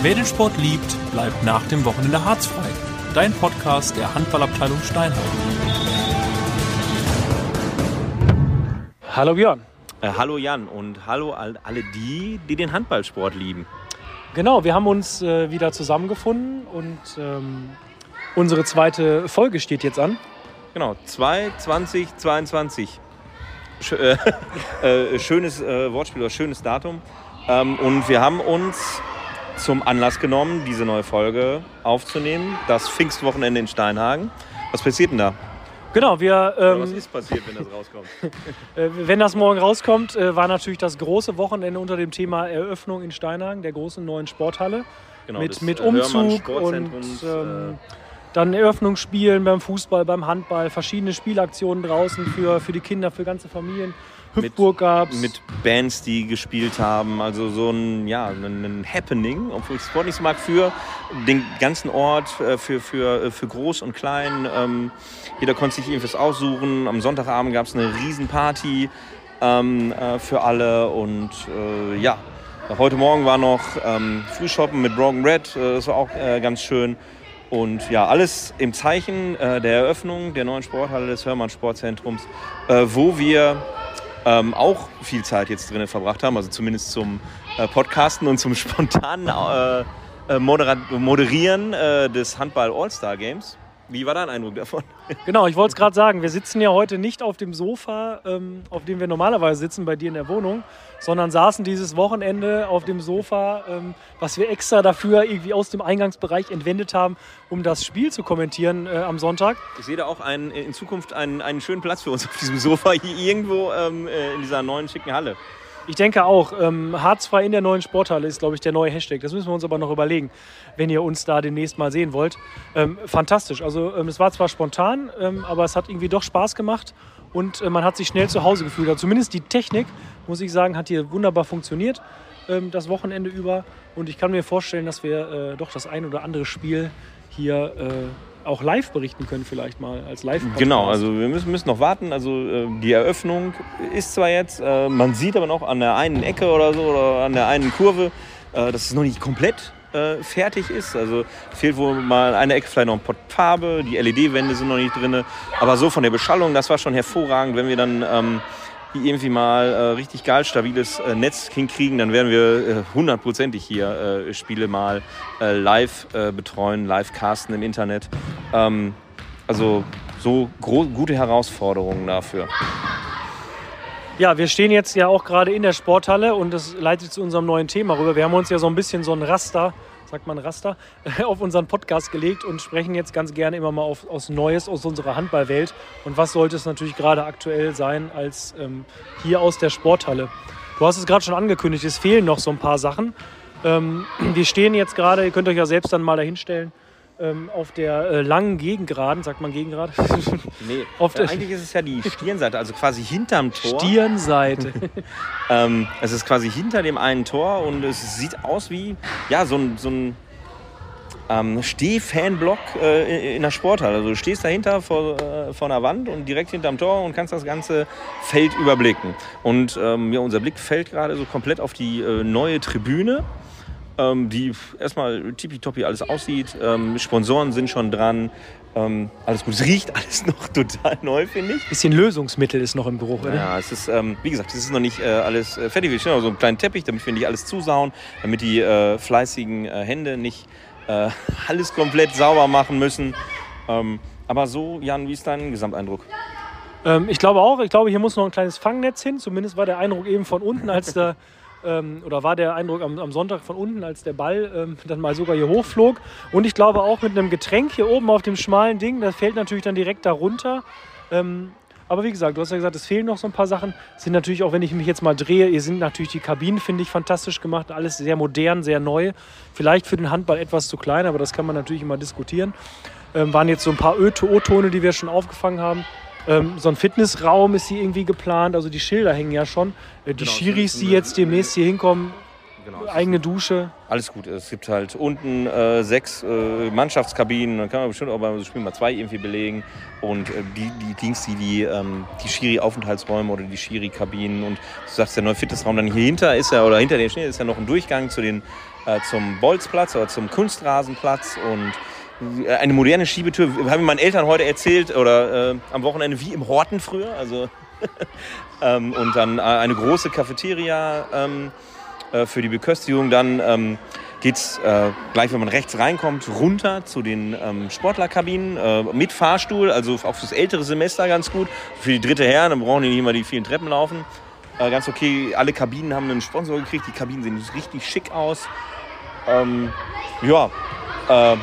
Wer den Sport liebt, bleibt nach dem Wochenende harzfrei. Dein Podcast der Handballabteilung Steinheim. Hallo Björn. Äh, hallo Jan und hallo all, alle die, die den Handballsport lieben. Genau, wir haben uns äh, wieder zusammengefunden und ähm, unsere zweite Folge steht jetzt an. Genau, 2, 20, 22. Sch äh, äh, schönes äh, Wortspiel oder schönes Datum. Ähm, und wir haben uns zum Anlass genommen, diese neue Folge aufzunehmen. Das Pfingstwochenende in Steinhagen. Was passiert denn da? Genau, wir. Oder was Ähm, ist passiert, wenn das rauskommt? äh, wenn das morgen rauskommt, äh, war natürlich das große Wochenende unter dem Thema Eröffnung in Steinhagen, der großen neuen Sporthalle. Genau, mit, mit äh, Umzug und ähm, dann Eröffnungsspielen beim Fußball, beim Handball, verschiedene Spielaktionen draußen für, für die Kinder, für ganze Familien. Hüpfburg gab's. mit Bands, die gespielt haben. Also so ein, ja, ein, Happening, obwohl ich das Wort nicht so mag, für den ganzen Ort, äh, für, für, für groß und klein. Ähm, jeder konnte sich irgendwas aussuchen. Am Sonntagabend gab es eine Riesenparty ähm, äh, für alle. Und äh, ja, heute Morgen war noch ähm, Frühshoppen mit Broken Red. Äh, das war auch äh, ganz schön. Und ja, alles im Zeichen äh, der Eröffnung der neuen Sporthalle des Hörmann Sportzentrums, äh, wo wir ähm, auch viel Zeit jetzt drin verbracht haben, also zumindest zum äh, Podcasten und zum spontanen äh, äh, Moderieren äh, des Handball All-Star Games. Wie war dein Eindruck davon? Genau, ich wollte es gerade sagen. Wir sitzen ja heute nicht auf dem Sofa, ähm, auf dem wir normalerweise sitzen bei dir in der Wohnung, sondern saßen dieses Wochenende auf dem Sofa, ähm, was wir extra dafür irgendwie aus dem Eingangsbereich entwendet haben, um das Spiel zu kommentieren äh, am Sonntag. Ich sehe da auch einen, in Zukunft einen, einen schönen Platz für uns auf diesem Sofa hier irgendwo ähm, äh, in dieser neuen schicken Halle. Ich denke auch, ähm, harzfrei in der neuen Sporthalle ist, glaube ich, der neue Hashtag. Das müssen wir uns aber noch überlegen, wenn ihr uns da demnächst mal sehen wollt. Ähm, fantastisch. Also ähm, es war zwar spontan, ähm, aber es hat irgendwie doch Spaß gemacht und äh, man hat sich schnell zu Hause gefühlt. Also zumindest die Technik, muss ich sagen, hat hier wunderbar funktioniert ähm, das Wochenende über. Und ich kann mir vorstellen, dass wir äh, doch das ein oder andere Spiel hier äh, auch live berichten können, vielleicht mal als live -Podcast. Genau, also wir müssen, müssen noch warten. Also äh, die Eröffnung ist zwar jetzt, äh, man sieht aber noch an der einen Ecke oder so oder an der einen Kurve, äh, dass es noch nicht komplett fertig ist. Also fehlt wohl mal eine Ecke vielleicht noch ein Pott Farbe, die LED-Wände sind noch nicht drin. Aber so von der Beschallung, das war schon hervorragend. Wenn wir dann ähm, irgendwie mal äh, richtig geil stabiles äh, Netz hinkriegen, dann werden wir äh, hundertprozentig hier äh, Spiele mal äh, live betreuen, live casten im Internet. Ähm, also so gute Herausforderungen dafür. Ja, wir stehen jetzt ja auch gerade in der Sporthalle und das leitet zu unserem neuen Thema rüber. Wir haben uns ja so ein bisschen so ein Raster, sagt man Raster, auf unseren Podcast gelegt und sprechen jetzt ganz gerne immer mal auf, aus Neues aus unserer Handballwelt. Und was sollte es natürlich gerade aktuell sein als ähm, hier aus der Sporthalle? Du hast es gerade schon angekündigt, es fehlen noch so ein paar Sachen. Ähm, wir stehen jetzt gerade, ihr könnt euch ja selbst dann mal dahinstellen, ähm, auf der äh, langen Gegengraden, sagt man Gegengrad? Nee, Auf äh, der- eigentlich ist es ja die Stirnseite, also quasi hinterm Tor. Stirnseite. Ähm, es ist quasi hinter dem einen Tor und es sieht aus wie ja, so ein, so ein ähm, Steh-Fanblock äh, in- in der Sporthalle. Also du stehst dahinter vor, äh, vor einer Wand und direkt hinterm Tor und kannst das ganze Feld überblicken. Und ähm, ja, unser Blick fällt gerade so komplett auf die äh, neue Tribüne. Ähm, die erstmal tippitoppi alles aussieht. Ähm, Sponsoren sind schon dran. Ähm, alles gut. Es riecht alles noch total neu, finde ich. Bisschen Lösungsmittel ist noch im Geruch, oder? Ja, es ist, ähm, wie gesagt, es ist noch nicht äh, alles äh, fertig. Wir stellen noch so einen kleinen Teppich, damit wir nicht alles zusauen, damit die äh, fleißigen äh, Hände nicht äh, alles komplett sauber machen müssen. Ähm, aber so, Jan, wie ist dein Gesamteindruck? Ähm, ich glaube auch, ich glaube, hier muss noch ein kleines Fangnetz hin. Zumindest war der Eindruck eben von unten, als der, ähm, oder war der Eindruck am, am Sonntag von unten, als der Ball ähm, dann mal sogar hier hochflog. Und ich glaube auch mit einem Getränk hier oben auf dem schmalen Ding, das fällt natürlich dann direkt darunter. Ähm, aber wie gesagt, du hast ja gesagt, es fehlen noch so ein paar Sachen. Sind natürlich auch, wenn ich mich jetzt mal drehe, hier sind natürlich die Kabinen, finde ich, fantastisch gemacht. Alles sehr modern, sehr neu. Vielleicht für den Handball etwas zu klein, aber das kann man natürlich immer diskutieren. Ähm, waren jetzt so ein paar Ö-O-Tone, die wir schon aufgefangen haben. Ähm, so ein Fitnessraum ist hier irgendwie geplant, also die Schilder hängen ja schon. Äh, die Genau, Schiris, die jetzt demnächst hier hinkommen, genau. eigene Dusche. Alles gut. Es gibt halt unten äh, sechs äh, Mannschaftskabinen. Dann kann man bestimmt auch beim Spiel mal zwei irgendwie belegen. Und äh, die, die Dings, die, die, ähm, die Schiri-Aufenthaltsräume oder die Schiri-Kabinen. Und du sagst, der neue Fitnessraum dann hier hinter ist ja, oder hinter dem Schnee ist ja noch ein Durchgang zu den, äh, zum Bolzplatz oder zum Kunstrasenplatz. Und eine moderne Schiebetür, haben meinen Eltern heute erzählt, oder äh, am Wochenende wie im Horten früher. Also ähm, und dann äh, eine große Cafeteria ähm, äh, für die Beköstigung. Dann ähm, geht es äh, gleich, wenn man rechts reinkommt, runter zu den ähm, Sportlerkabinen äh, mit Fahrstuhl, also auch fürs ältere Semester ganz gut. Für die dritte Herren, dann brauchen die nicht immer die vielen Treppen laufen. Äh, ganz okay, alle Kabinen haben einen Sponsor gekriegt, die Kabinen sehen richtig schick aus. Ähm, ja, äh,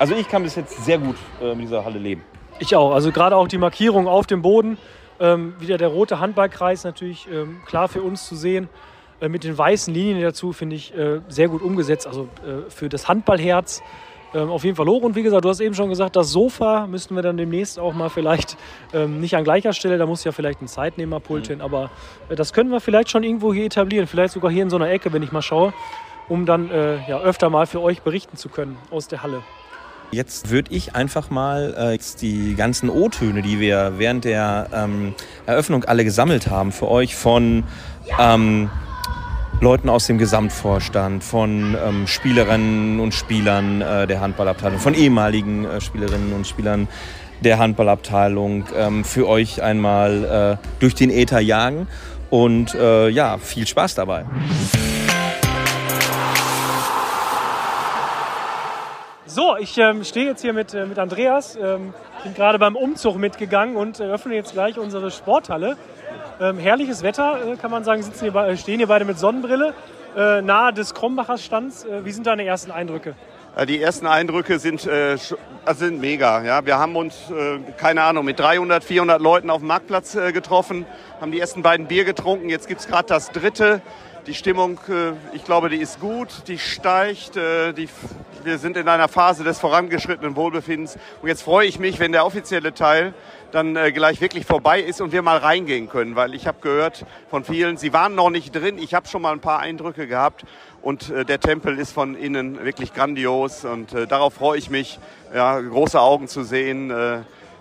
also ich kann bis jetzt sehr gut äh, mit dieser Halle leben. Ich auch. Also gerade auch die Markierung auf dem Boden. Ähm, wieder der rote Handballkreis natürlich ähm, klar für uns zu sehen. Äh, mit den weißen Linien dazu finde ich äh, sehr gut umgesetzt. Also äh, für das Handballherz ähm, auf jeden Fall hoch. Und wie gesagt, du hast eben schon gesagt, das Sofa müssten wir dann demnächst auch mal vielleicht ähm, nicht an gleicher Stelle, da muss ja vielleicht ein Zeitnehmerpult hin, aber äh, das können wir vielleicht schon irgendwo hier etablieren. Vielleicht sogar hier in so einer Ecke, wenn ich mal schaue, um dann äh, ja, öfter mal für euch berichten zu können aus der Halle. Jetzt würde ich einfach mal äh, die ganzen O-Töne, die wir während der ähm, Eröffnung alle gesammelt haben, für euch von ähm, Leuten aus dem Gesamtvorstand, von ähm, Spielerinnen und Spielern äh, der Handballabteilung, von ehemaligen äh, Spielerinnen und Spielern der Handballabteilung ähm, für euch einmal äh, durch den Äther jagen. Und äh, ja, viel Spaß dabei. So, ich ähm, stehe jetzt hier mit, äh, mit Andreas, ähm, bin gerade beim Umzug mitgegangen und eröffne jetzt gleich unsere Sporthalle. Ähm, herrliches Wetter, äh, kann man sagen, sitzen hier, äh, stehen hier beide mit Sonnenbrille äh, nahe des Krombachers Stands. Äh, wie sind deine ersten Eindrücke? Äh, Die ersten Eindrücke sind, äh, sind mega. Ja. Wir haben uns, äh, keine Ahnung, mit 300, 400 Leuten auf dem Marktplatz äh, getroffen, haben die ersten beiden Bier getrunken. Jetzt gibt's gerade das dritte. Die Stimmung, äh, ich glaube, die ist gut, die steigt. Äh, die, wir sind in einer Phase des vorangeschrittenen Wohlbefindens. Und jetzt freue ich mich, wenn der offizielle Teil dann äh, gleich wirklich vorbei ist und wir mal reingehen können. Weil ich habe gehört von vielen, sie waren noch nicht drin. Ich habe schon mal ein paar Eindrücke gehabt. Und der Tempel ist von innen wirklich grandios. Und darauf freue ich mich, ja, große Augen zu sehen.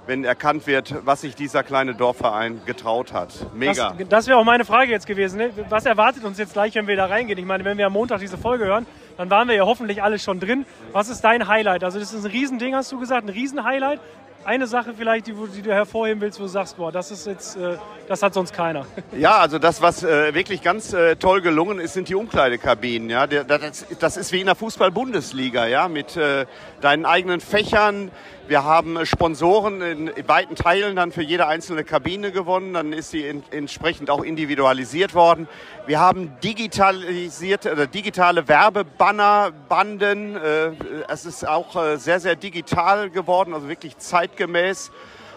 Wenn erkannt wird, was sich dieser kleine Dorfverein getraut hat. Mega. Das, das wäre auch meine Frage jetzt gewesen. Ne? Was erwartet uns jetzt gleich, wenn wir da reingehen? Ich meine, wenn wir am Montag diese Folge hören, dann waren wir ja hoffentlich alle schon drin. Was ist dein Highlight? Also das ist ein Riesending, hast du gesagt, ein Riesen-Highlight. Eine Sache vielleicht, die, die du hervorheben willst, wo du sagst, boah, das ist jetzt, äh, das hat sonst keiner. Ja, also das, was äh, wirklich ganz äh, toll gelungen ist, sind die Umkleidekabinen. Ja, das, das ist wie in der Fußball-Bundesliga, ja, mit äh, deinen eigenen Fächern. Wir haben äh, Sponsoren in, weiten Teilen dann für jede einzelne Kabine gewonnen. Dann ist sie in, entsprechend auch individualisiert worden. Wir haben digitalisierte oder digitale Werbebanner, Banden. Äh, es ist auch äh, sehr, sehr digital geworden, also wirklich zeitgemäß.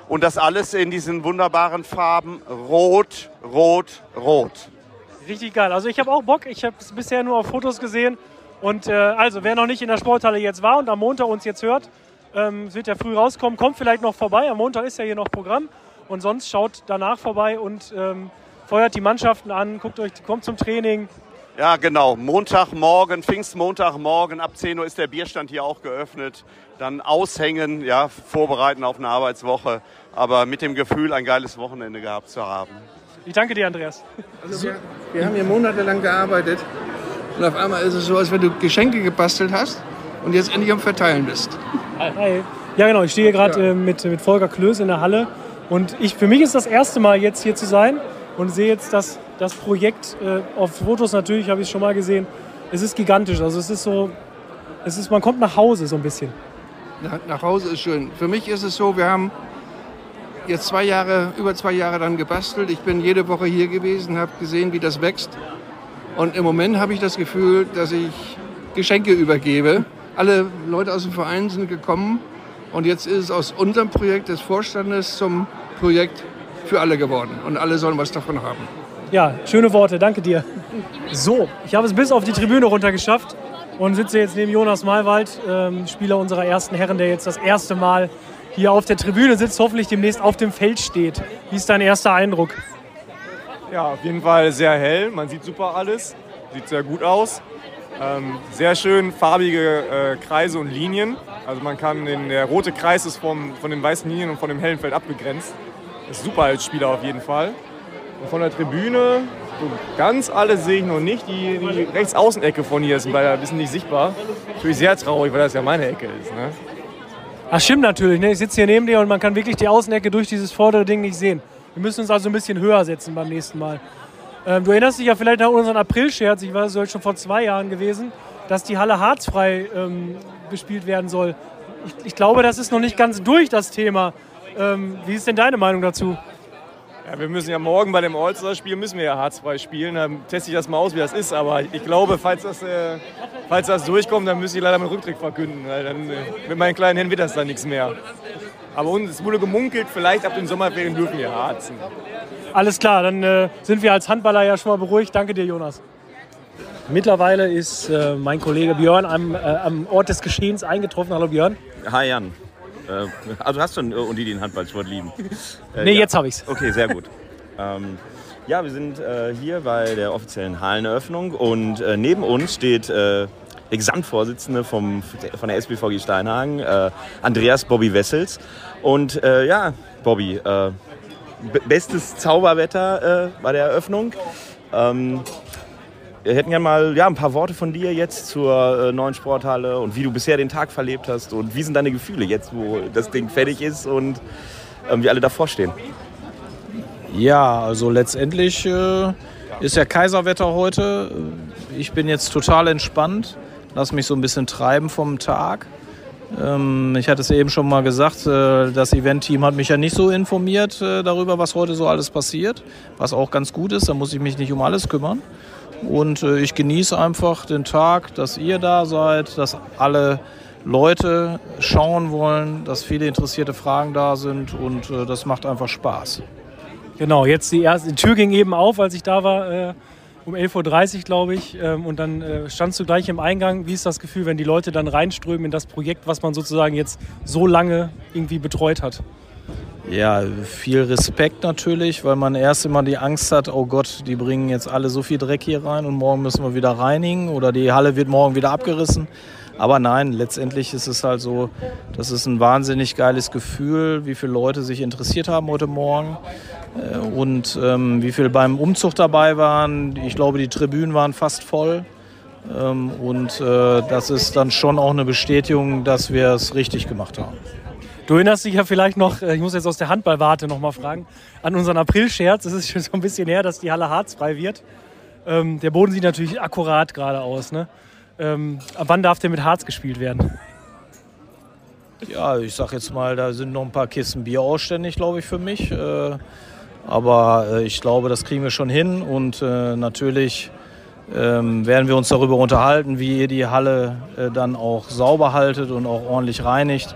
Und das alles in diesen wunderbaren Farben Rot, Rot, Rot. Richtig geil. Also ich habe auch Bock. Ich habe es bisher nur auf Fotos gesehen. Und äh, also, wer noch nicht in der Sporthalle jetzt war und am Montag uns jetzt hört, ähm, es wird ja früh rauskommen, kommt vielleicht noch vorbei. Am Montag ist ja hier noch Programm. Und sonst schaut danach vorbei und ähm, feuert die Mannschaften an, guckt euch, kommt zum Training. Ja, genau. Montagmorgen, Pfingstmontagmorgen, ab 10 Uhr ist der Bierstand hier auch geöffnet. Dann aushängen, ja, vorbereiten auf eine Arbeitswoche. Aber mit dem Gefühl, ein geiles Wochenende gehabt zu haben. Ich danke dir, Andreas. Also wir, wir haben hier monatelang gearbeitet und auf einmal ist es so, als wenn du Geschenke gebastelt hast und jetzt endlich am Verteilen bist. Hi. Ja, genau. Ich stehe hier gerade äh, mit, mit Volker Klöß in der Halle. Und ich, für mich ist das erste Mal jetzt hier zu sein und sehe jetzt das, das Projekt äh, auf Fotos natürlich, habe ich schon mal gesehen. Es ist gigantisch. Also es ist so, es ist, man kommt nach Hause so ein bisschen. Nach, nach Hause ist schön. Für mich ist es so, wir haben jetzt zwei Jahre, über zwei Jahre dann gebastelt. Ich bin jede Woche hier gewesen, habe gesehen, wie das wächst. Und im Moment habe ich das Gefühl, dass ich Geschenke übergebe. Alle Leute aus dem Verein sind gekommen und jetzt ist es aus unserem Projekt des Vorstandes zum Projekt für alle geworden. Und alle sollen was davon haben. Ja, schöne Worte, danke dir. So, ich habe es bis auf die Tribüne runter geschafft und sitze jetzt neben Jonas Malwald, ähm, Spieler unserer ersten Herren, der jetzt das erste Mal hier auf der Tribüne sitzt, hoffentlich demnächst auf dem Feld steht. Wie ist dein erster Eindruck? Ja, auf jeden Fall sehr hell. Man sieht super alles. Sieht sehr gut aus. Ähm, sehr schön farbige äh, Kreise und Linien. Also man kann den, der rote Kreis ist vom, von den weißen Linien und von dem hellen Feld abgegrenzt. Ist super als Spieler auf jeden Fall. Und von der Tribüne, so ganz alles sehe ich noch nicht. Die, die Rechtsaußenecke von hier ist leider ein bisschen nicht sichtbar. Natürlich sehr traurig, weil das ja meine Ecke ist. Ne? Ach, stimmt natürlich. Ne? Ich sitze hier neben dir und man kann wirklich die Außenecke durch dieses vordere Ding nicht sehen. Wir müssen uns also ein bisschen höher setzen beim nächsten Mal. Ähm, du erinnerst dich ja vielleicht an unseren April-Scherz, ich war es schon vor zwei Jahren gewesen, dass die Halle harzfrei ähm, bespielt werden soll. Ich, ich, glaube, das ist noch nicht ganz durch, das Thema. Ähm, wie ist denn deine Meinung dazu? Ja, wir müssen ja morgen bei dem All-Star-Spiel müssen wir ja harzfrei spielen. Dann teste ich das mal aus, wie das ist. Aber ich glaube, falls das, äh, falls das durchkommt, dann müsste ich leider meinen Rücktritt verkünden. Weil dann äh, mit meinen kleinen Händen wird das dann nichts mehr. Aber uns, es wurde gemunkelt, vielleicht ab den Sommerferien dürfen wir harzen. Alles klar, dann äh, sind wir als Handballer ja schon mal beruhigt. Danke dir, Jonas. Mittlerweile ist äh, mein Kollege Björn am, äh, am, Ort des Geschehens eingetroffen. Hallo Björn. Hi Jan. Äh, also hast du und die den Handballsport lieben? Äh, nee, ja. jetzt habe ich's. Okay, sehr gut. ähm, ja, wir sind äh, hier bei der offiziellen Halleneröffnung und neben uns steht der Gesamtvorsitzende vom, von der SBVG Steinhagen, Andreas Bobby Wessels. Und ja, Bobby, bestes Zauberwetter äh, bei der Eröffnung. Ähm, wir hätten ja mal ja, ein paar Worte von dir jetzt zur äh, neuen Sporthalle und wie du bisher den Tag verlebt hast und wie sind deine Gefühle jetzt, wo das Ding fertig ist und ähm, wir alle davor stehen. Ja, also letztendlich äh, ist ja Kaiserwetter heute. Ich bin jetzt total entspannt, lass mich so ein bisschen treiben vom Tag. Ähm, ich hatte es eben schon mal gesagt, äh, das Event-Team hat mich ja nicht so informiert äh, darüber, was heute so alles passiert, was auch ganz gut ist, da muss ich mich nicht um alles kümmern. Und äh, ich genieße einfach den Tag, dass ihr da seid, dass alle Leute schauen wollen, dass viele interessierte Fragen da sind und das macht einfach Spaß. Genau, jetzt die erste die Tür ging eben auf, als ich da war um 11.30 Uhr, glaube ich. Ähm, und dann äh, standst du gleich im Eingang. Wie ist das Gefühl, wenn die Leute dann reinströmen in das Projekt, was man sozusagen jetzt so lange irgendwie betreut hat? Ja, viel Respekt natürlich, weil man erst immer die Angst hat, oh Gott, die bringen jetzt alle so viel Dreck hier rein und morgen müssen wir wieder reinigen oder die Halle wird morgen wieder abgerissen. Aber nein, letztendlich ist es halt so, das ist ein wahnsinnig geiles Gefühl, wie viele Leute sich interessiert haben heute Morgen. Äh, und ähm, wie viele beim Umzug dabei waren. Ich glaube, die Tribünen waren fast voll. Ähm, und äh, das ist dann schon auch eine Bestätigung, dass wir es richtig gemacht haben. Du erinnerst dich ja vielleicht noch, äh, ich muss jetzt aus der Handballwarte noch mal fragen, an unseren April-Scherz. Es ist schon so ein bisschen her, dass die Halle harzfrei wird. Ähm, der Boden sieht natürlich akkurat gerade aus. Ne? Ähm, wann darf der mit Harz gespielt werden? Ja, ich sag jetzt mal, da sind noch ein paar Kisten Bier ausständig, glaube ich, für mich. Äh, aber äh, ich glaube, das kriegen wir schon hin und äh, natürlich ähm, werden wir uns darüber unterhalten, wie ihr die Halle äh, dann auch sauber haltet und auch ordentlich reinigt.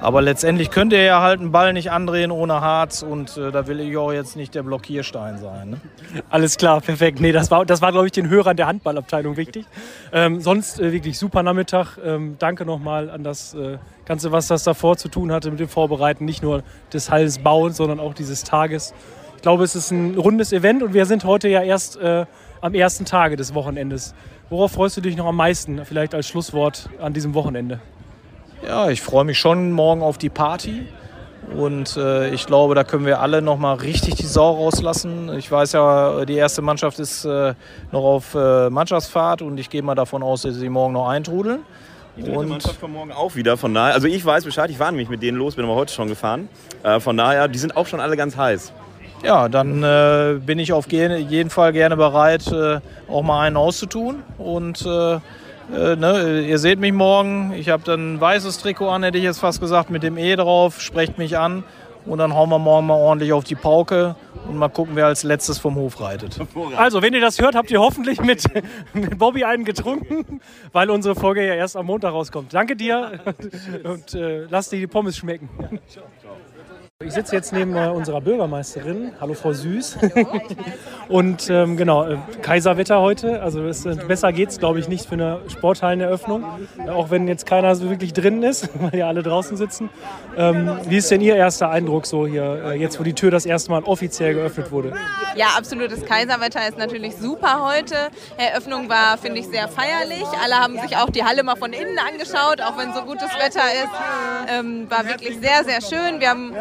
Aber letztendlich könnt ihr ja halt einen Ball nicht andrehen ohne Harz und äh, da will ich auch jetzt nicht der Blockierstein sein. Ne? Alles klar, perfekt. Nee, das war, das war glaube ich, den Hörern der Handballabteilung wichtig. Ähm, sonst äh, wirklich super Nachmittag. Ähm, danke nochmal an das äh, Ganze, was das davor zu tun hatte mit dem Vorbereiten. Nicht nur des Hallensbaus, sondern auch dieses Tages. Ich glaube, es ist ein rundes Event und wir sind heute ja erst äh, am ersten Tage des Wochenendes. Worauf freust du dich noch am meisten, vielleicht als Schlusswort an diesem Wochenende? Ja, ich freue mich schon morgen auf die Party. Und äh, ich glaube, da können wir alle noch mal richtig die Sau rauslassen. Ich weiß ja, die erste Mannschaft ist äh, noch auf äh, Mannschaftsfahrt und ich gehe mal davon aus, dass sie morgen noch eintrudeln. Die dritte und Mannschaft kommt morgen auch wieder. Von daher, also ich weiß Bescheid, ich war nämlich mit denen los, bin aber heute schon gefahren. Äh, von daher, die sind auch schon alle ganz heiß. Ja, dann äh, bin ich auf jeden Fall gerne bereit, äh, auch mal einen auszutun. Und äh, ne, ihr seht mich morgen. Ich habe dann ein weißes Trikot an, hätte ich jetzt fast gesagt, mit dem E drauf. Sprecht mich an. Und dann hauen wir morgen mal ordentlich auf die Pauke und mal gucken, wer als letztes vom Hof reitet. Also, wenn ihr das hört, habt ihr hoffentlich mit, mit Bobby einen getrunken, weil unsere Folge ja erst am Montag rauskommt. Danke dir und äh, lass dir die Pommes schmecken. Ciao. Ich sitze jetzt neben äh, unserer Bürgermeisterin. Hallo Frau Süß. und ähm, genau, äh, Kaiserwetter heute. Also es, äh, besser geht es, glaube ich, nicht für eine Sporthalleneröffnung. Äh, auch wenn jetzt keiner so wirklich drin ist, weil ja alle draußen sitzen. Ähm, wie ist denn Ihr erster Eindruck so hier, äh, jetzt wo die Tür das erste Mal offiziell geöffnet wurde? Ja, absolutes Kaiserwetter ist natürlich super heute. Eröffnung war, finde ich, sehr feierlich. Alle haben sich auch die Halle mal von innen angeschaut, auch wenn so gutes Wetter ist. Ähm, war wirklich sehr, sehr schön. Wir haben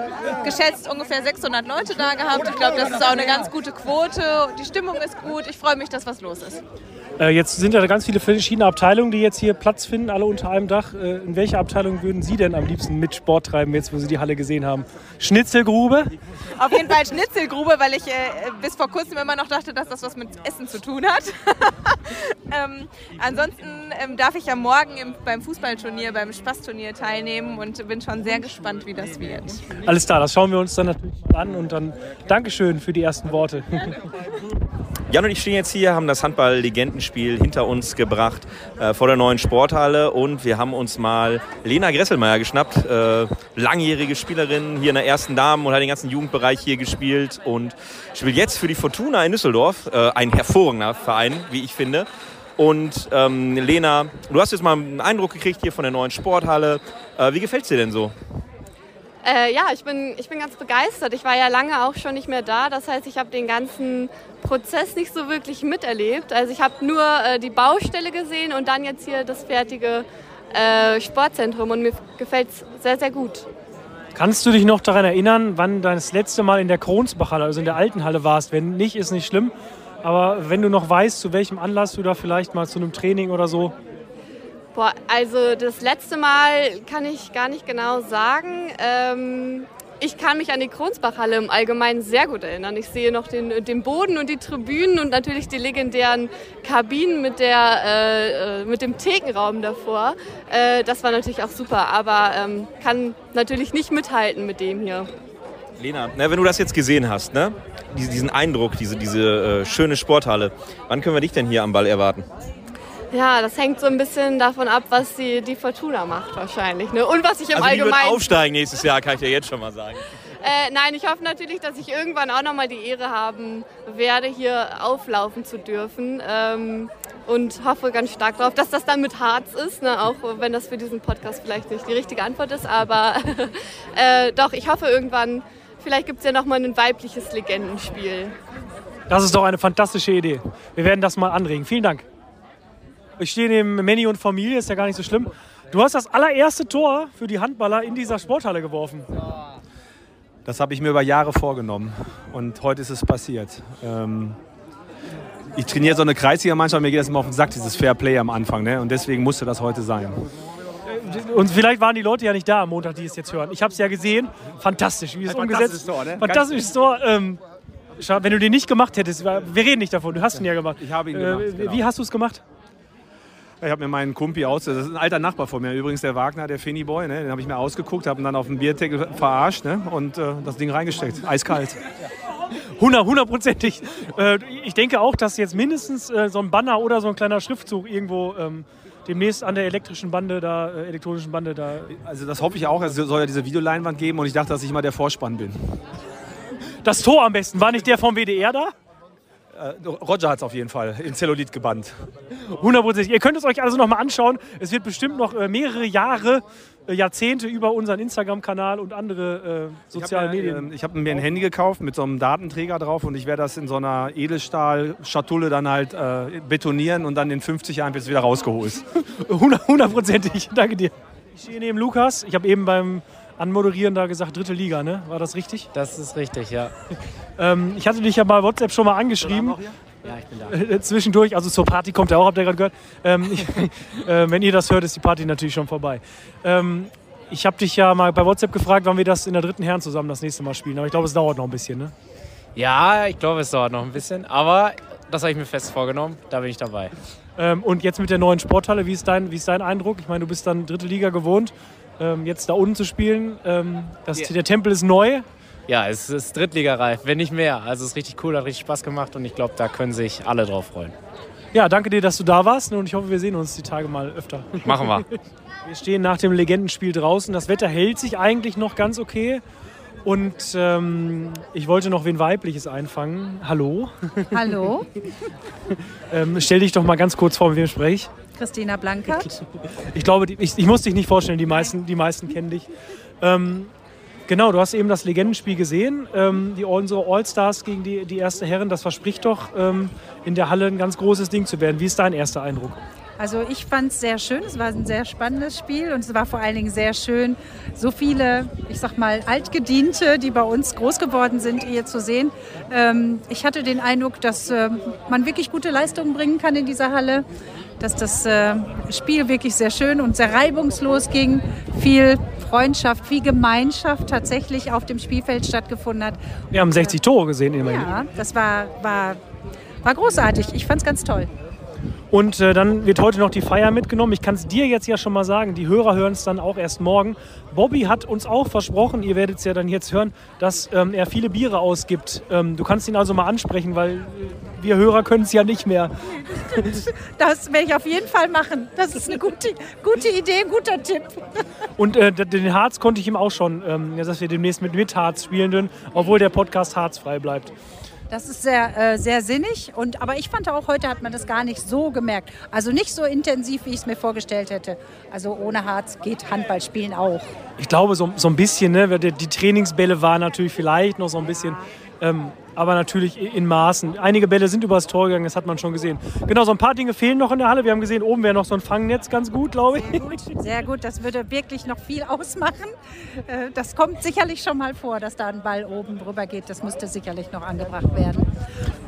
geschätzt ungefähr 600 Leute da gehabt. Ich glaube, das ist auch eine ganz gute Quote. Die Stimmung ist gut. Ich freue mich, dass was los ist. Äh, jetzt sind ja ganz viele verschiedene Abteilungen, die jetzt hier Platz finden, alle unter einem Dach. Äh, in welcher Abteilung würden Sie denn am liebsten mit Sport treiben, jetzt wo Sie die Halle gesehen haben? Schnitzelgrube? Auf jeden Fall Schnitzelgrube, weil ich äh, bis vor kurzem immer noch dachte, dass das was mit Essen zu tun hat. ähm, ansonsten ähm, darf ich ja morgen im, beim Fußballturnier, beim Spaßturnier teilnehmen und bin schon sehr gespannt, wie das wird. Alles klar, das schauen wir uns dann natürlich mal an und dann Dankeschön für die ersten Worte. Jan und ich stehen jetzt hier, haben das Handball-Legendenspiel hinter uns gebracht äh, vor der neuen Sporthalle und wir haben uns mal Lena Gresselmeier geschnappt, äh, langjährige Spielerin hier in der ersten Damen und hat den ganzen Jugendbereich hier gespielt und spielt jetzt für die Fortuna in Düsseldorf, äh, ein hervorragender Verein, wie ich finde. Und ähm, Lena, du hast jetzt mal einen Eindruck gekriegt hier von der neuen Sporthalle. Äh, wie gefällt es dir denn so? Äh, ja, ich bin, ich bin ganz begeistert. Ich war ja lange auch schon nicht mehr da. Das heißt, ich habe den ganzen Prozess nicht so wirklich miterlebt. Also ich habe nur äh, die Baustelle gesehen und dann jetzt hier das fertige äh, Sportzentrum und mir gefällt es sehr, sehr gut. Kannst du dich noch daran erinnern, wann das letzte Mal in der Kronsbachhalle, also in der alten Halle warst? Wenn nicht, ist nicht schlimm. Aber wenn du noch weißt, zu welchem Anlass du da vielleicht mal zu einem Training oder so Boah, also das letzte Mal kann ich gar nicht genau sagen. Ähm, ich kann mich an die Kronsbachhalle im Allgemeinen sehr gut erinnern. Ich sehe noch den, den Boden und die Tribünen und natürlich die legendären Kabinen mit, der, äh, mit dem Thekenraum davor. Äh, das war natürlich auch super, aber ähm, kann natürlich nicht mithalten mit dem hier. Lena, na, wenn du das jetzt gesehen hast, ne? diesen Eindruck, diese, diese äh, schöne Sporthalle, wann können wir dich denn hier am Ball erwarten? Ja, das hängt so ein bisschen davon ab, was die, die Fortuna macht wahrscheinlich. Ne? Und was ich im also die Allgemeinen. wird aufsteigen nächstes Jahr, kann ich dir jetzt schon mal sagen. Äh, nein, ich hoffe natürlich, dass ich irgendwann auch nochmal die Ehre haben werde, hier auflaufen zu dürfen. Ähm, und hoffe ganz stark darauf, dass das dann mit Harz ist, ne? auch wenn das für diesen Podcast vielleicht nicht die richtige Antwort ist. Aber äh, doch, ich hoffe irgendwann, vielleicht gibt es ja nochmal ein weibliches Legendenspiel. Das ist doch eine fantastische Idee. Wir werden das mal anregen. Vielen Dank. Ich stehe neben Manny und Familie, ist ja gar nicht so schlimm. Du hast das allererste Tor für die Handballer in dieser Sporthalle geworfen. Das habe ich mir über Jahre vorgenommen und heute ist es passiert. Ähm, ich trainiere so eine Kreisliga-Mannschaft, mir geht das immer auf den Sack, dieses Fair Play am Anfang. Ne? Und deswegen musste das heute sein. Und vielleicht waren die Leute ja nicht da am Montag, die es jetzt hören. Ich habe es ja gesehen. Fantastisch, wie es umgesetzt Tor, ne? Fantastisches Tor. Ähm, schade, wenn du den nicht gemacht hättest, wir reden nicht davon, du hast ihn ja gemacht. Ich habe ihn gemacht, Äh, genau. Wie hast du es gemacht? Ich habe mir meinen Kumpi aus, das ist ein alter Nachbar von mir, übrigens der Wagner, der Finny Boy, ne? den habe ich mir ausgeguckt, habe ihn dann auf dem Bierdeckel verarscht ne? und äh, das Ding reingesteckt, eiskalt. 100, hundertprozentig. Äh, ich denke auch, dass jetzt mindestens äh, so ein Banner oder so ein kleiner Schriftzug irgendwo ähm, demnächst an der elektrischen Bande da, äh, elektronischen Bande da. Also das hoffe ich auch, es soll ja diese Videoleinwand geben und ich dachte, dass ich mal der Vorspann bin. Das Tor am besten. War nicht der vom WDR da? Äh, Roger hat es auf jeden Fall in Zellulit gebannt. Hundertprozentig. Ihr könnt es euch also nochmal anschauen. Es wird bestimmt noch äh, mehrere Jahre, äh, Jahrzehnte über unseren Instagram-Kanal und andere äh, soziale ich habe Medien. mir, ich hab mir ein Handy gekauft mit so einem Datenträger drauf und ich werde das in so einer Edelstahl-Schatulle dann halt äh, betonieren und dann in 50 Jahren wird es wieder rausgeholt. Hundert- Hundertprozentig. Danke dir. Ich stehe neben Lukas. Ich habe eben beim Anmoderieren da gesagt, dritte Liga, ne? War das richtig? Das ist richtig, ja. Ähm, ich hatte dich ja bei WhatsApp schon mal angeschrieben. Ja, ich bin da. Äh, zwischendurch, also zur Party kommt er auch, habt ihr gerade gehört. Ähm, ich, äh, wenn ihr das hört, ist die Party natürlich schon vorbei. Ähm, ich habe dich ja mal bei WhatsApp gefragt, wann wir das in der dritten Herren zusammen das nächste Mal spielen. Aber ich glaube, es dauert noch ein bisschen, ne? Ja, ich glaube, es dauert noch ein bisschen. Aber das habe ich mir fest vorgenommen. Da bin ich dabei. Ähm, und jetzt mit der neuen Sporthalle, wie ist dein, wie ist dein Eindruck? Ich meine, du bist dann dritte Liga gewohnt. Ähm, jetzt da unten zu spielen, ähm, das, Ja. der Tempel ist neu. Ja, es ist Drittligareif, wenn nicht mehr. Also es ist richtig cool, hat richtig Spaß gemacht und ich glaube, da können sich alle drauf freuen. Ja, danke dir, dass du da warst und ich hoffe, wir sehen uns die Tage mal öfter. Machen wir. Wir stehen nach dem Legendenspiel draußen. Das Wetter hält sich eigentlich noch ganz okay. Und ähm, ich wollte noch wen Weibliches einfangen. Hallo. Hallo, Ähm, stell dich doch mal ganz kurz vor, mit wem spreche ich. Christina Blankert. Ich glaube, die- ich, ich muss dich nicht vorstellen, die meisten, die meisten kennen dich. Ähm, genau, du hast eben das Legendenspiel gesehen, ähm, die unsere All-Stars gegen die, die erste Herren. Das verspricht doch, ähm, in der Halle ein ganz großes Ding zu werden. Wie ist dein erster Eindruck? Also ich fand es sehr schön. Es war ein sehr spannendes Spiel und es war vor allen Dingen sehr schön, so viele, ich sag mal, Altgediente, die bei uns groß geworden sind, hier zu sehen. Ähm, ich hatte den Eindruck, dass äh, man wirklich gute Leistungen bringen kann in dieser Halle, dass das äh, Spiel wirklich sehr schön und sehr reibungslos ging, viel Freundschaft, viel Gemeinschaft tatsächlich auf dem Spielfeld stattgefunden hat. Wir haben 60 Tore gesehen immerhin. Ja, das war, war, war großartig. Ich fand es ganz toll. Und äh, dann wird heute noch die Feier mitgenommen. Ich kann es dir jetzt ja schon mal sagen, die Hörer hören es dann auch erst morgen. Bobby hat uns auch versprochen, ihr werdet es ja dann jetzt hören, dass ähm, er viele Biere ausgibt. Ähm, du kannst ihn also mal ansprechen, weil äh, wir Hörer können es ja nicht mehr. Das werde ich auf jeden Fall machen. Das ist eine gute, gute Idee, ein guter Tipp. Und äh, den Harz konnte ich ihm auch schon, ähm, dass wir demnächst mit, mit Harz spielen dürfen, obwohl der Podcast harzfrei bleibt. Das ist sehr, äh, sehr sinnig. Und, aber ich fand auch, heute hat man das gar nicht so gemerkt. Also nicht so intensiv, wie ich es mir vorgestellt hätte. Also ohne Harz geht Handballspielen auch. Ich glaube, so, so ein bisschen, ne, die Trainingsbälle waren natürlich vielleicht noch so ein bisschen, ähm, aber natürlich in Maßen. Einige Bälle sind übers Tor gegangen, das hat man schon gesehen. Genau, so ein paar Dinge fehlen noch in der Halle. Wir haben gesehen, oben wäre noch so ein Fangnetz ganz gut, glaube ich. Sehr gut, das würde wirklich noch viel ausmachen. Äh, Das kommt sicherlich schon mal vor, dass da ein Ball oben drüber geht. Das müsste sicherlich noch angebracht werden.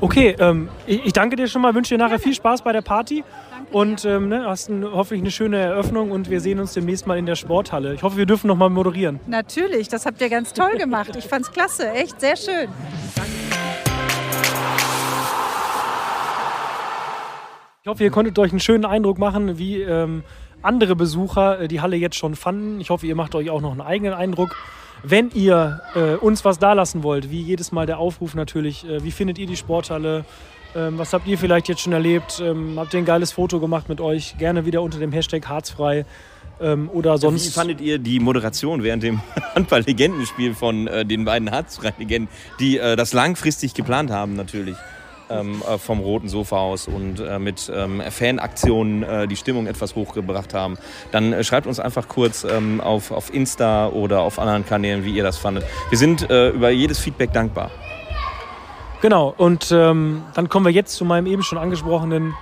Okay, ähm, ich, ich danke dir schon mal, wünsche dir nachher viel Spaß bei der Party. Und ähm, ne, hast ein, hoffentlich eine schöne Eröffnung und wir sehen uns demnächst mal in der Sporthalle. Ich hoffe, wir dürfen noch mal moderieren. Natürlich, das habt ihr ganz toll gemacht. Ich fand's klasse, echt sehr schön. Ich hoffe, ihr konntet euch einen schönen Eindruck machen, wie ähm, andere Besucher äh, die Halle jetzt schon fanden. Ich hoffe, ihr macht euch auch noch einen eigenen Eindruck. Wenn ihr äh, uns was dalassen wollt, wie jedes Mal der Aufruf natürlich, äh, wie findet ihr die Sporthalle? Ähm, was habt ihr vielleicht jetzt schon erlebt? Ähm, habt ihr ein geiles Foto gemacht mit euch? Gerne wieder unter dem Hashtag Harzfrei ähm, oder Wie sonst. fandet ihr die Moderation während dem Handball-Legendenspiel von äh, den beiden Harzfrei-Legenden, die äh, das langfristig geplant haben natürlich? Ähm, äh, vom roten Sofa aus und äh, mit ähm, Fanaktionen äh, die Stimmung etwas hochgebracht haben, dann äh, schreibt uns einfach kurz ähm, auf, auf Insta oder auf anderen Kanälen, wie ihr das fandet. Wir sind äh, über jedes Feedback dankbar. Genau, und ähm, dann kommen wir jetzt zu meinem eben schon angesprochenen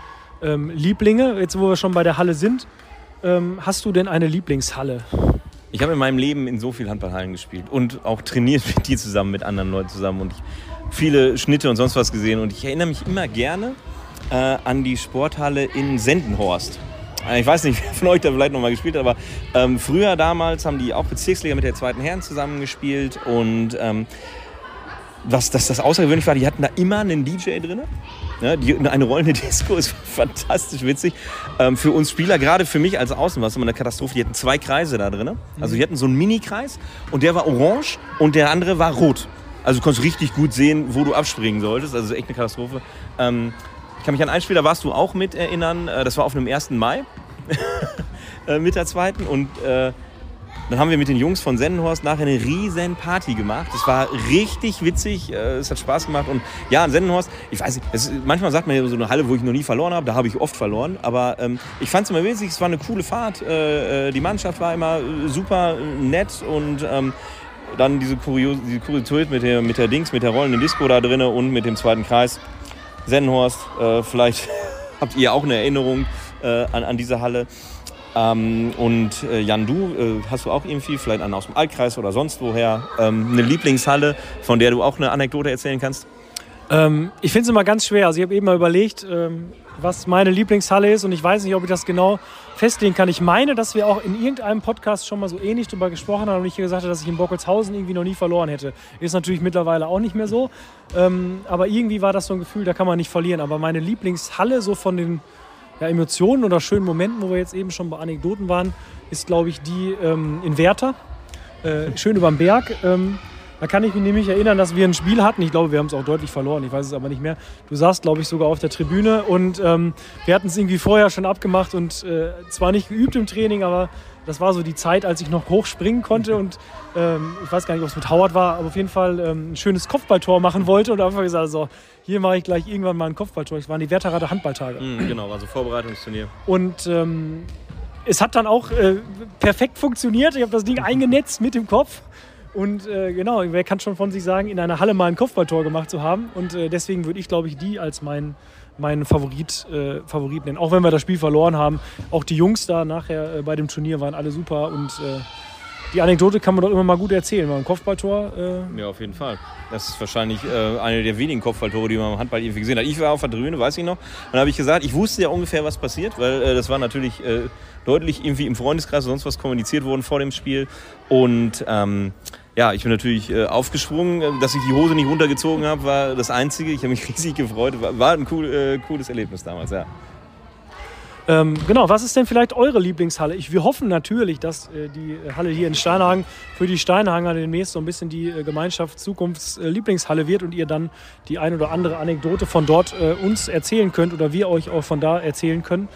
ähm, Lieblinge. Jetzt, wo wir schon bei der Halle sind. Ähm, hast du denn eine Lieblingshalle? Ich habe in meinem Leben in so vielen Handballhallen gespielt und auch trainiert mit dir zusammen, mit anderen Leuten zusammen und viele Schnitte und sonst was gesehen und ich erinnere mich immer gerne äh, an die Sporthalle in Sendenhorst. Äh, Ich weiß nicht, wer von euch da vielleicht noch mal gespielt hat, aber ähm, früher damals haben die auch Bezirksliga mit der zweiten Herren zusammengespielt und ähm, was das, das außergewöhnlich war, die hatten da immer einen DJ drin. Ne, die, eine rollende Disco ist fantastisch witzig. Ähm, für uns Spieler, gerade für mich als Außen, war es immer eine Katastrophe. Die hatten zwei Kreise da drin. Also die hatten so einen Mini-Kreis und der war orange und der andere war rot. Also du konntest richtig gut sehen, wo du abspringen solltest. Also echt eine Katastrophe. Ähm, ich kann mich an ein Spiel, da warst du auch mit erinnern. Äh, Das war auf einem 1. Mai äh, mit der zweiten und äh, dann haben wir mit den Jungs von Sendenhorst nachher eine riesen Party gemacht. Es war richtig witzig, äh, es hat Spaß gemacht. Und ja, in Sendenhorst, ich weiß nicht, es, manchmal sagt man ja so eine Halle, wo ich noch nie verloren habe, da habe ich oft verloren. Aber ähm, ich fand es immer witzig, es war eine coole Fahrt. Äh, äh, die Mannschaft war immer äh, super nett und ähm, dann diese, Kurios diese Kuriosität mit der, mit der Dings, mit der rollenden Disco da drinnen und mit dem zweiten Kreis. Sendenhorst, äh, vielleicht habt ihr auch eine Erinnerung äh, an, an diese Halle. Ähm, und äh, Jan, du äh, hast du auch irgendwie, vielleicht einen aus dem Altkreis oder sonst woher, ähm, eine Lieblingshalle, von der du auch eine Anekdote erzählen kannst? Ähm, ich finde es immer ganz schwer. Also ich habe eben mal überlegt, ähm, was meine Lieblingshalle ist und ich weiß nicht, ob ich das genau festlegen kann. Ich meine, dass wir auch in irgendeinem Podcast schon mal so ähnlich darüber gesprochen haben und ich gesagt habe, dass ich in Bockelshausen irgendwie noch nie verloren hätte. Ist natürlich mittlerweile auch nicht mehr so. Ähm, aber irgendwie war das so ein Gefühl, da kann man nicht verlieren. Aber meine Lieblingshalle so von den ja, Emotionen oder schönen Momenten, wo wir jetzt eben schon bei Anekdoten waren, ist, glaube ich, die ähm, in Werther. Äh, schön überm Berg. Ähm, Da kann ich mich nämlich erinnern, dass wir ein Spiel hatten. Ich glaube, wir haben es auch deutlich verloren. Ich weiß es aber nicht mehr. Du saßt, glaube ich, sogar auf der Tribüne und ähm, wir hatten es irgendwie vorher schon abgemacht und äh, zwar nicht geübt im Training, aber das war so die Zeit, als ich noch hoch springen konnte und ähm, ich weiß gar nicht, ob es mit Howard war, aber auf jeden Fall ähm, ein schönes Kopfballtor machen wollte und einfach gesagt, so, hier mache ich gleich irgendwann mal ein Kopfballtor. Es waren die Werterader Handballtage. Mhm, genau, also Vorbereitungsturnier. Und ähm, es hat dann auch äh, perfekt funktioniert. Ich habe das Ding eingenetzt mit dem Kopf. Und äh, genau, wer kann schon von sich sagen, in einer Halle mal ein Kopfballtor gemacht zu haben. Und äh, deswegen würde ich, glaube ich, die als mein, mein Favorit, äh, Favorit nennen. Auch wenn wir das Spiel verloren haben. Auch die Jungs da nachher äh, bei dem Turnier waren alle super. Und äh, die Anekdote kann man doch immer mal gut erzählen. Mal ein Kopfballtor. Äh, Ja, auf jeden Fall. Das ist wahrscheinlich äh, eine der wenigen Kopfballtore, die man im Handball irgendwie gesehen hat. Ich war auf der Tribüne, weiß ich noch. Dann habe ich gesagt, ich wusste ja ungefähr, was passiert, weil äh, das war natürlich deutlich irgendwie im Freundeskreis sonst was kommuniziert worden vor dem Spiel. Und ähm, ja, ich bin natürlich äh, aufgesprungen. Äh, Dass ich die Hose nicht runtergezogen habe, war das Einzige. Ich habe mich riesig gefreut. War, war ein cool, äh, cooles Erlebnis damals, ja. Ähm, genau, was ist denn vielleicht eure Lieblingshalle? Ich, wir hoffen natürlich, dass äh, die Halle hier in Steinhagen für die Steinhanger demnächst so ein bisschen die äh, Gemeinschaft Zukunfts-Lieblingshalle wird und ihr dann die ein oder andere Anekdote von dort äh, uns erzählen könnt oder wir euch auch von da erzählen können.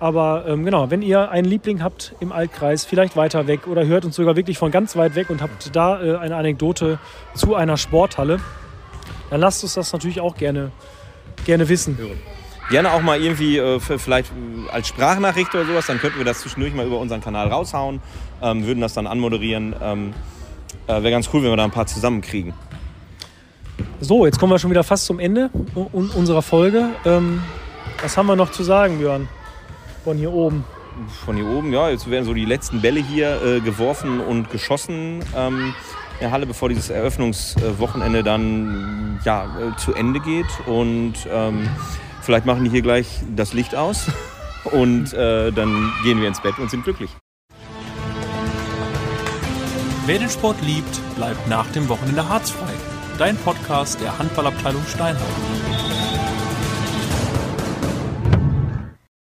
Aber ähm, genau, wenn ihr einen Liebling habt im Altkreis, vielleicht weiter weg oder hört uns sogar wirklich von ganz weit weg und habt da äh, eine Anekdote zu einer Sporthalle, dann lasst uns das natürlich auch gerne, gerne wissen. Gerne auch mal irgendwie äh, vielleicht äh, als Sprachnachricht oder sowas, dann könnten wir das zwischendurch mal über unseren Kanal raushauen, ähm, würden das dann anmoderieren. Ähm, äh, Wäre ganz cool, wenn wir da ein paar zusammenkriegen. So, jetzt kommen wir schon wieder fast zum Ende un unserer Folge. Ähm, was haben wir noch zu sagen, Björn? Von hier oben. Von hier oben, ja, jetzt werden so die letzten Bälle hier äh, geworfen und geschossen ähm, in der Halle, bevor dieses Eröffnungswochenende dann ja, äh, zu Ende geht. Und ähm, vielleicht machen die hier gleich das Licht aus und äh, dann gehen wir ins Bett und sind glücklich. Wer den Sport liebt, bleibt nach dem Wochenende harzfrei. Dein Podcast der Handballabteilung Steinhausen.